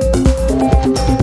Música